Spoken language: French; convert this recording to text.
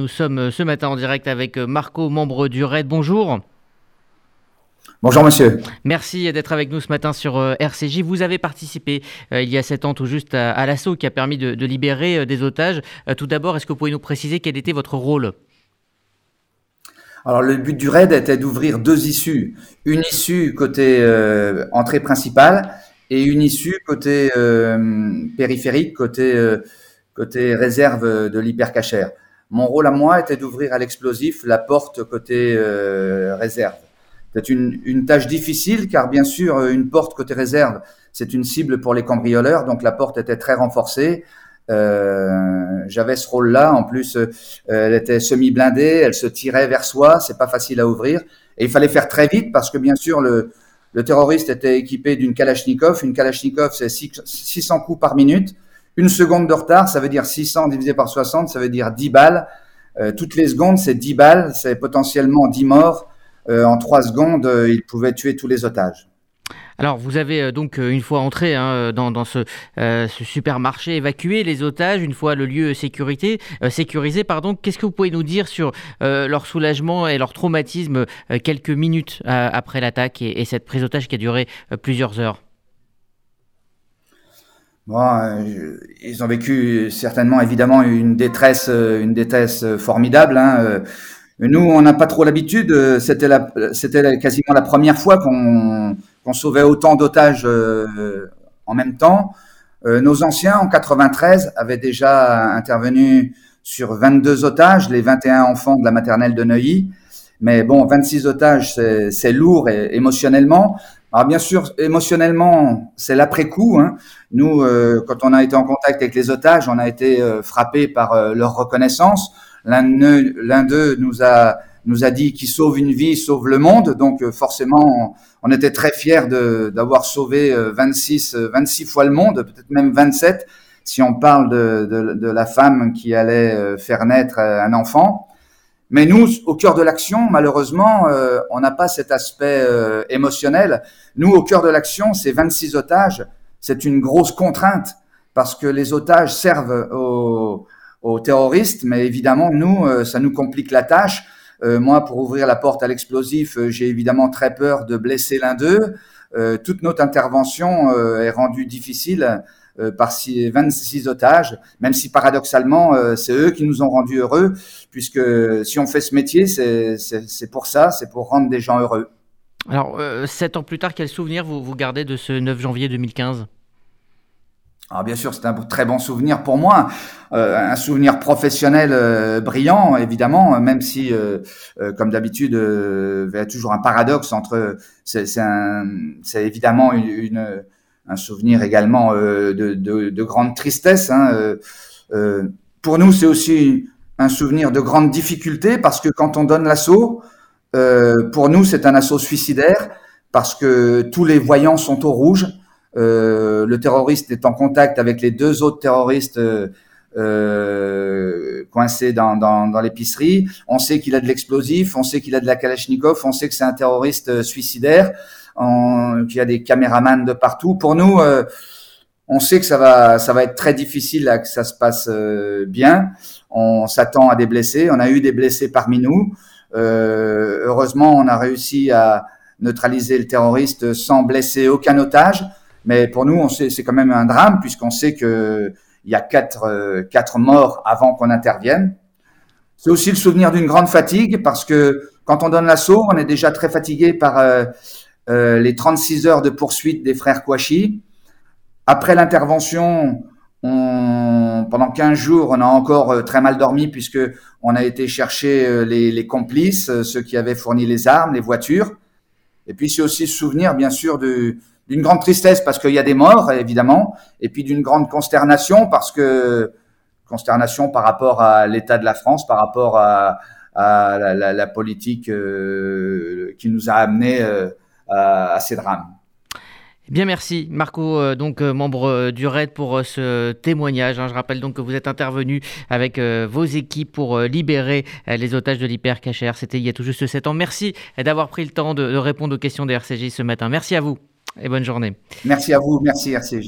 Nous sommes euh, ce matin en direct avec euh, Marco, membre du RAID. Bonjour. Bonjour monsieur. Merci d'être avec nous ce matin sur euh, RCJ. Vous avez participé il y a sept ans tout juste à, l'assaut qui a permis de, libérer des otages. tout d'abord, est-ce que vous pouvez nous préciser quel était votre rôle? Alors le but du raid était d'ouvrir deux issues. Une issue côté entrée principale et une issue côté périphérique, côté, côté réserve de l'hypercachère. Mon rôle à moi était d'ouvrir à l'explosif la porte côté euh, réserve. C'est une, une, tâche difficile car bien sûr une porte côté réserve c'est une cible pour les cambrioleurs donc la porte était très renforcée. Euh, J'avais ce rôle-là. En plus, euh, elle était semi-blindée, elle se tirait vers soi. C'est pas facile à ouvrir et il fallait faire très vite parce que bien sûr le, le terroriste était équipé d'une Kalachnikov. Une Kalachnikov, c'est 600 coups par minute. Une seconde de retard, ça veut dire 600 divisé par 60, ça veut dire 10 balles. Euh, toutes les secondes, c'est 10 balles, c'est potentiellement 10 morts. Euh, en 3 secondes, euh, il pouvait tuer tous les otages. Alors, vous avez donc, une fois entré hein, dans, ce, supermarché, évacué les otages, une fois le lieu sécurité, sécurisé. Pardon. Qu'est-ce que vous pouvez nous dire sur leur soulagement et leur traumatisme quelques minutes après l'attaque et, et, cette prise d'otage qui a duré plusieurs heures? Bon, euh, ils ont vécu certainement, évidemment, une détresse, euh, une détresse formidable. Hein. Euh. Nous, on n'a pas trop l'habitude. C'était quasiment la première fois qu'on, qu'on sauvait autant d'otages en même temps. Nos anciens, en 93, avaient déjà intervenu sur 22 otages, les 21 enfants de la maternelle de Neuilly. Mais bon, 26 otages, c'est, c'est lourd et, émotionnellement. Alors bien sûr, émotionnellement, c'est l'après-coup. Hein. Nous, euh, quand on a été en contact avec les otages, on a été euh, frappé par euh, leur reconnaissance. L'un d'eux nous a nous a dit qu'il sauve une vie, sauve le monde. Donc forcément, on, était très fiers d'avoir sauvé 26 26 fois le monde, peut-être même 27 si on parle de, de, de la femme qui allait faire naître un enfant. Mais nous, au cœur de l'action, malheureusement, euh, on n'a pas cet aspect euh, émotionnel. Nous, au cœur de l'action, ces 26 otages, c'est une grosse contrainte parce que les otages servent aux, aux terroristes, mais évidemment, nous, euh, ça nous complique la tâche. moi, pour ouvrir la porte à l'explosif, j'ai évidemment très peur de blesser l'un d'eux. toute notre intervention est rendue difficile euh, par 26 otages, même si paradoxalement, euh, c'est eux qui nous ont rendus heureux, puisque si on fait ce métier, c'est pour ça, c'est pour rendre des gens heureux. Alors, euh, sept ans plus tard, quel souvenir vous, vous gardez de ce 9 janvier 2015 alors bien sûr, c'est un très bon souvenir pour moi, un souvenir professionnel brillant, évidemment, même si, comme d'habitude, il y a toujours un paradoxe entre, c'est évidemment une, un souvenir également euh, de, de, de, grande tristesse. Hein, euh, euh, pour nous, c'est aussi un souvenir de grande difficulté parce que quand on donne l'assaut, pour nous, c'est un assaut suicidaire parce que tous les voyants sont au rouge. Le terroriste est en contact avec les deux autres terroristes coincés dans, dans, dans l'épicerie. On sait qu'il a de l'explosif, on sait qu'il a de la Kalachnikov, on sait que c'est un terroriste suicidaire qu'il y a des caméramans de partout. Pour nous, euh, on sait que ça va, ça va être très difficile là, que ça se passe euh, bien. On s'attend à des blessés. On a eu des blessés parmi nous. Euh, heureusement, on a réussi à neutraliser le terroriste sans blesser aucun otage. Mais pour nous, c'est quand même un drame puisqu'on sait que il y a quatre, morts avant qu'on intervienne. C'est aussi le souvenir d'une grande fatigue parce que quand on donne l'assaut, on est déjà très fatigué par les 36 heures de poursuite des frères Kouachi. Après l'intervention, pendant 15 jours, on a encore euh, très mal dormi puisque on a été chercher euh, les, complices, ceux qui avaient fourni les armes, les voitures. Et puis c'est aussi se souvenir, bien sûr, d'une grande tristesse parce qu'il y a des morts, évidemment, et puis d'une grande consternation parce que consternation par rapport à l'état de la France, par rapport à, la, politique qui nous a amenés à ces drames. Eh bien merci Marco, euh, donc euh, membre euh, du RAID pour ce témoignage. Hein. Je rappelle donc que vous êtes intervenu avec vos équipes pour libérer les otages de l'hypercachère. C'était il y a tout juste 7 ans. Merci d'avoir pris le temps de, de répondre aux questions des RCJ ce matin. Merci à vous et bonne journée. Merci à vous, merci RCJ.